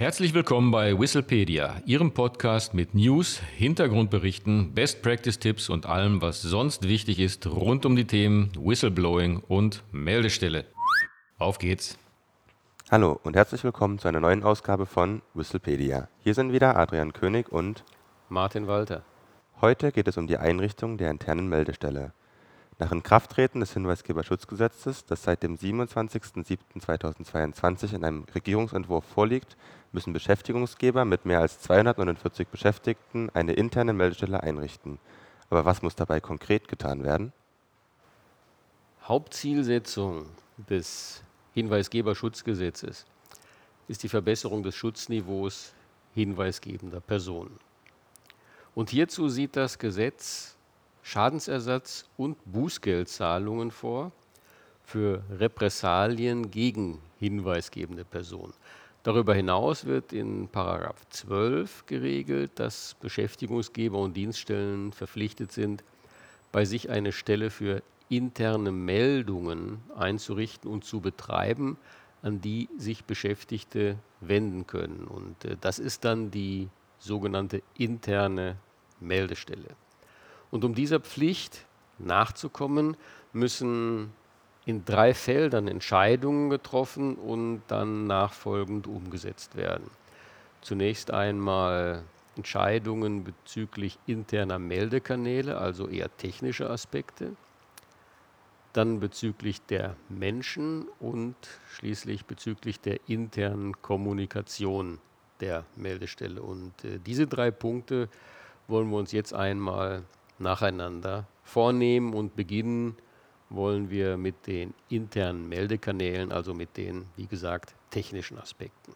Herzlich willkommen bei Whistlepedia, Ihrem Podcast mit News, Hintergrundberichten, Best Practice Tipps und allem, was sonst wichtig ist rund um die Themen Whistleblowing und Meldestelle. Auf geht's! Hallo und herzlich willkommen zu einer neuen Ausgabe von Whistlepedia. Hier sind wieder Adrian König und Martin Walter. Heute geht es um die Einrichtung der internen Meldestelle. Nach Inkrafttreten des Hinweisgeberschutzgesetzes, das seit dem 27.07.2022 in einem Regierungsentwurf vorliegt, müssen Beschäftigungsgeber mit mehr als 249 Beschäftigten eine interne Meldestelle einrichten. Aber was muss dabei konkret getan werden? Hauptzielsetzung des Hinweisgeberschutzgesetzes ist die Verbesserung des Schutzniveaus hinweisgebender Personen. Und hierzu sieht das Gesetz Schadensersatz und Bußgeldzahlungen vor für Repressalien gegen hinweisgebende Personen. Darüber hinaus wird in Paragraph 12 geregelt, dass Beschäftigungsgeber und Dienststellen verpflichtet sind, bei sich eine Stelle für interne Meldungen einzurichten und zu betreiben, an die sich Beschäftigte wenden können. Und äh, das ist dann die sogenannte interne Meldestelle. Und um dieser Pflicht nachzukommen, müssen in drei Feldern Entscheidungen getroffen und dann nachfolgend umgesetzt werden. Zunächst einmal Entscheidungen bezüglich interner Meldekanäle, also eher technische Aspekte, dann bezüglich der Menschen und schließlich bezüglich der internen Kommunikation der Meldestelle. Und äh, diese drei Punkte wollen wir uns jetzt einmal nacheinander vornehmen und beginnen wollen wir mit den internen Meldekanälen, also mit den, wie gesagt, technischen Aspekten.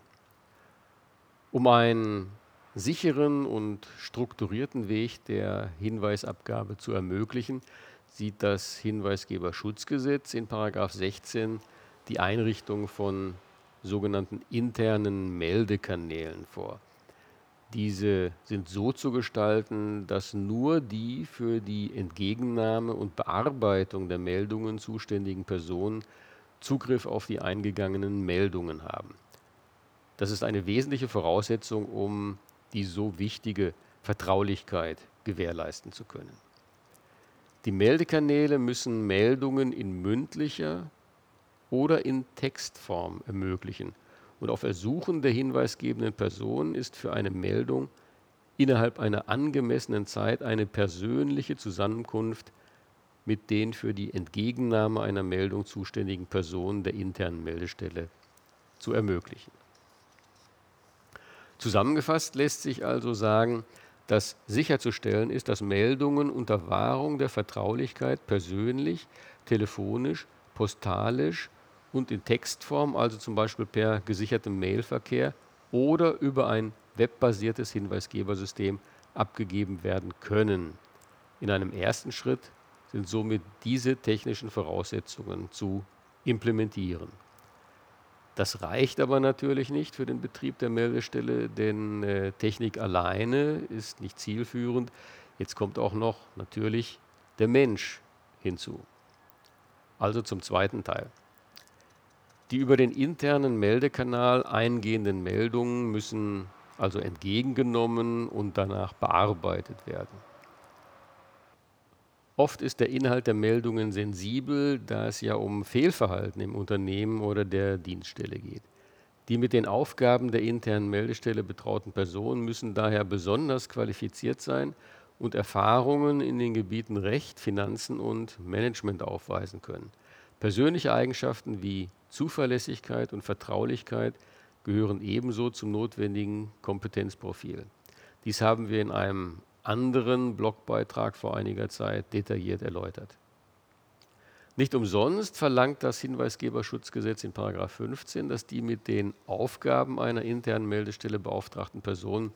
Um einen sicheren und strukturierten Weg der Hinweisabgabe zu ermöglichen, sieht das Hinweisgeberschutzgesetz in 16 die Einrichtung von sogenannten internen Meldekanälen vor. Diese sind so zu gestalten, dass nur die für die Entgegennahme und Bearbeitung der Meldungen zuständigen Personen Zugriff auf die eingegangenen Meldungen haben. Das ist eine wesentliche Voraussetzung, um die so wichtige Vertraulichkeit gewährleisten zu können. Die Meldekanäle müssen Meldungen in mündlicher oder in Textform ermöglichen und auf Ersuchen der hinweisgebenden Person ist für eine Meldung innerhalb einer angemessenen Zeit eine persönliche Zusammenkunft mit den für die Entgegennahme einer Meldung zuständigen Personen der internen Meldestelle zu ermöglichen. Zusammengefasst lässt sich also sagen, dass sicherzustellen ist, dass Meldungen unter Wahrung der Vertraulichkeit persönlich, telefonisch, postalisch und in Textform, also zum Beispiel per gesichertem Mailverkehr oder über ein webbasiertes Hinweisgebersystem abgegeben werden können. In einem ersten Schritt sind somit diese technischen Voraussetzungen zu implementieren. Das reicht aber natürlich nicht für den Betrieb der Meldestelle, denn äh, Technik alleine ist nicht zielführend. Jetzt kommt auch noch natürlich der Mensch hinzu. Also zum zweiten Teil. Die über den internen Meldekanal eingehenden Meldungen müssen also entgegengenommen und danach bearbeitet werden. Oft ist der Inhalt der Meldungen sensibel, da es ja um Fehlverhalten im Unternehmen oder der Dienststelle geht. Die mit den Aufgaben der internen Meldestelle betrauten Personen müssen daher besonders qualifiziert sein und Erfahrungen in den Gebieten Recht, Finanzen und Management aufweisen können. Persönliche Eigenschaften wie Zuverlässigkeit und Vertraulichkeit gehören ebenso zum notwendigen Kompetenzprofil. Dies haben wir in einem anderen Blogbeitrag vor einiger Zeit detailliert erläutert. Nicht umsonst verlangt das Hinweisgeberschutzgesetz in 15, dass die mit den Aufgaben einer internen Meldestelle beauftragten Personen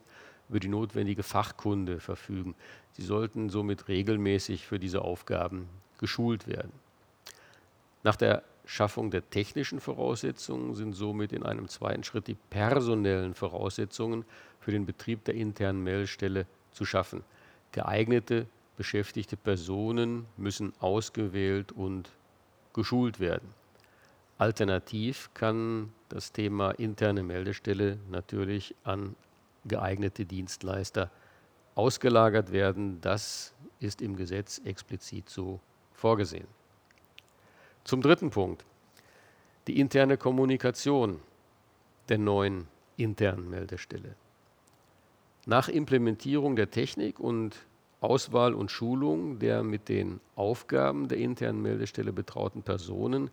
über die notwendige Fachkunde verfügen. Sie sollten somit regelmäßig für diese Aufgaben geschult werden. Nach der Schaffung der technischen Voraussetzungen sind somit in einem zweiten Schritt die personellen Voraussetzungen für den Betrieb der internen Meldestelle zu schaffen. Geeignete beschäftigte Personen müssen ausgewählt und geschult werden. Alternativ kann das Thema interne Meldestelle natürlich an geeignete Dienstleister ausgelagert werden. Das ist im Gesetz explizit so vorgesehen. Zum dritten Punkt. Die interne Kommunikation der neuen internen Meldestelle. Nach Implementierung der Technik und Auswahl und Schulung der mit den Aufgaben der internen Meldestelle betrauten Personen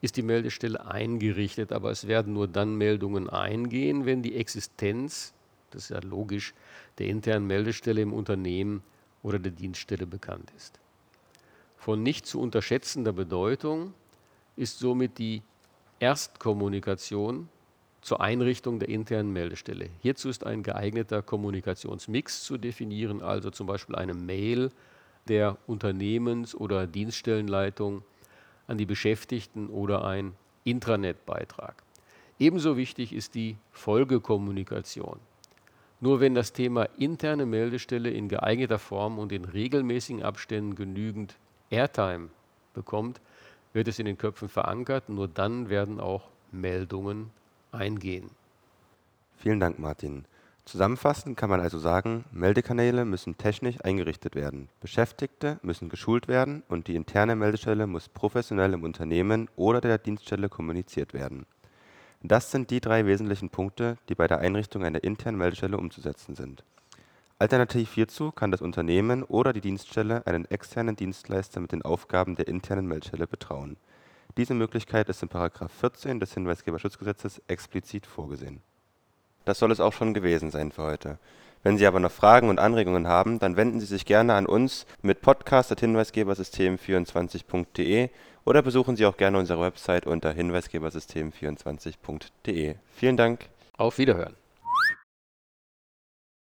ist die Meldestelle eingerichtet, aber es werden nur dann Meldungen eingehen, wenn die Existenz, das ist ja logisch, der internen Meldestelle im Unternehmen oder der Dienststelle bekannt ist. Von nicht zu unterschätzender Bedeutung ist somit die Erstkommunikation zur Einrichtung der internen Meldestelle. Hierzu ist ein geeigneter Kommunikationsmix zu definieren, also zum Beispiel eine Mail der Unternehmens- oder Dienststellenleitung an die Beschäftigten oder ein Intranet-Beitrag. Ebenso wichtig ist die Folgekommunikation. Nur wenn das Thema interne Meldestelle in geeigneter Form und in regelmäßigen Abständen genügend Airtime bekommt, wird es in den Köpfen verankert. Nur dann werden auch Meldungen eingehen. Vielen Dank, Martin. Zusammenfassend kann man also sagen, Meldekanäle müssen technisch eingerichtet werden, Beschäftigte müssen geschult werden und die interne Meldestelle muss professionell im Unternehmen oder der Dienststelle kommuniziert werden. Das sind die drei wesentlichen Punkte, die bei der Einrichtung einer internen Meldestelle umzusetzen sind. Alternativ hierzu kann das Unternehmen oder die Dienststelle einen externen Dienstleister mit den Aufgaben der internen Meldestelle betrauen diese Möglichkeit ist in § 14 des Hinweisgeberschutzgesetzes explizit vorgesehen. Das soll es auch schon gewesen sein für heute. Wenn Sie aber noch Fragen und Anregungen haben, dann wenden Sie sich gerne an uns mit podcast.hinweisgebersystem24.de oder besuchen Sie auch gerne unsere Website unter hinweisgebersystem24.de. Vielen Dank. Auf Wiederhören.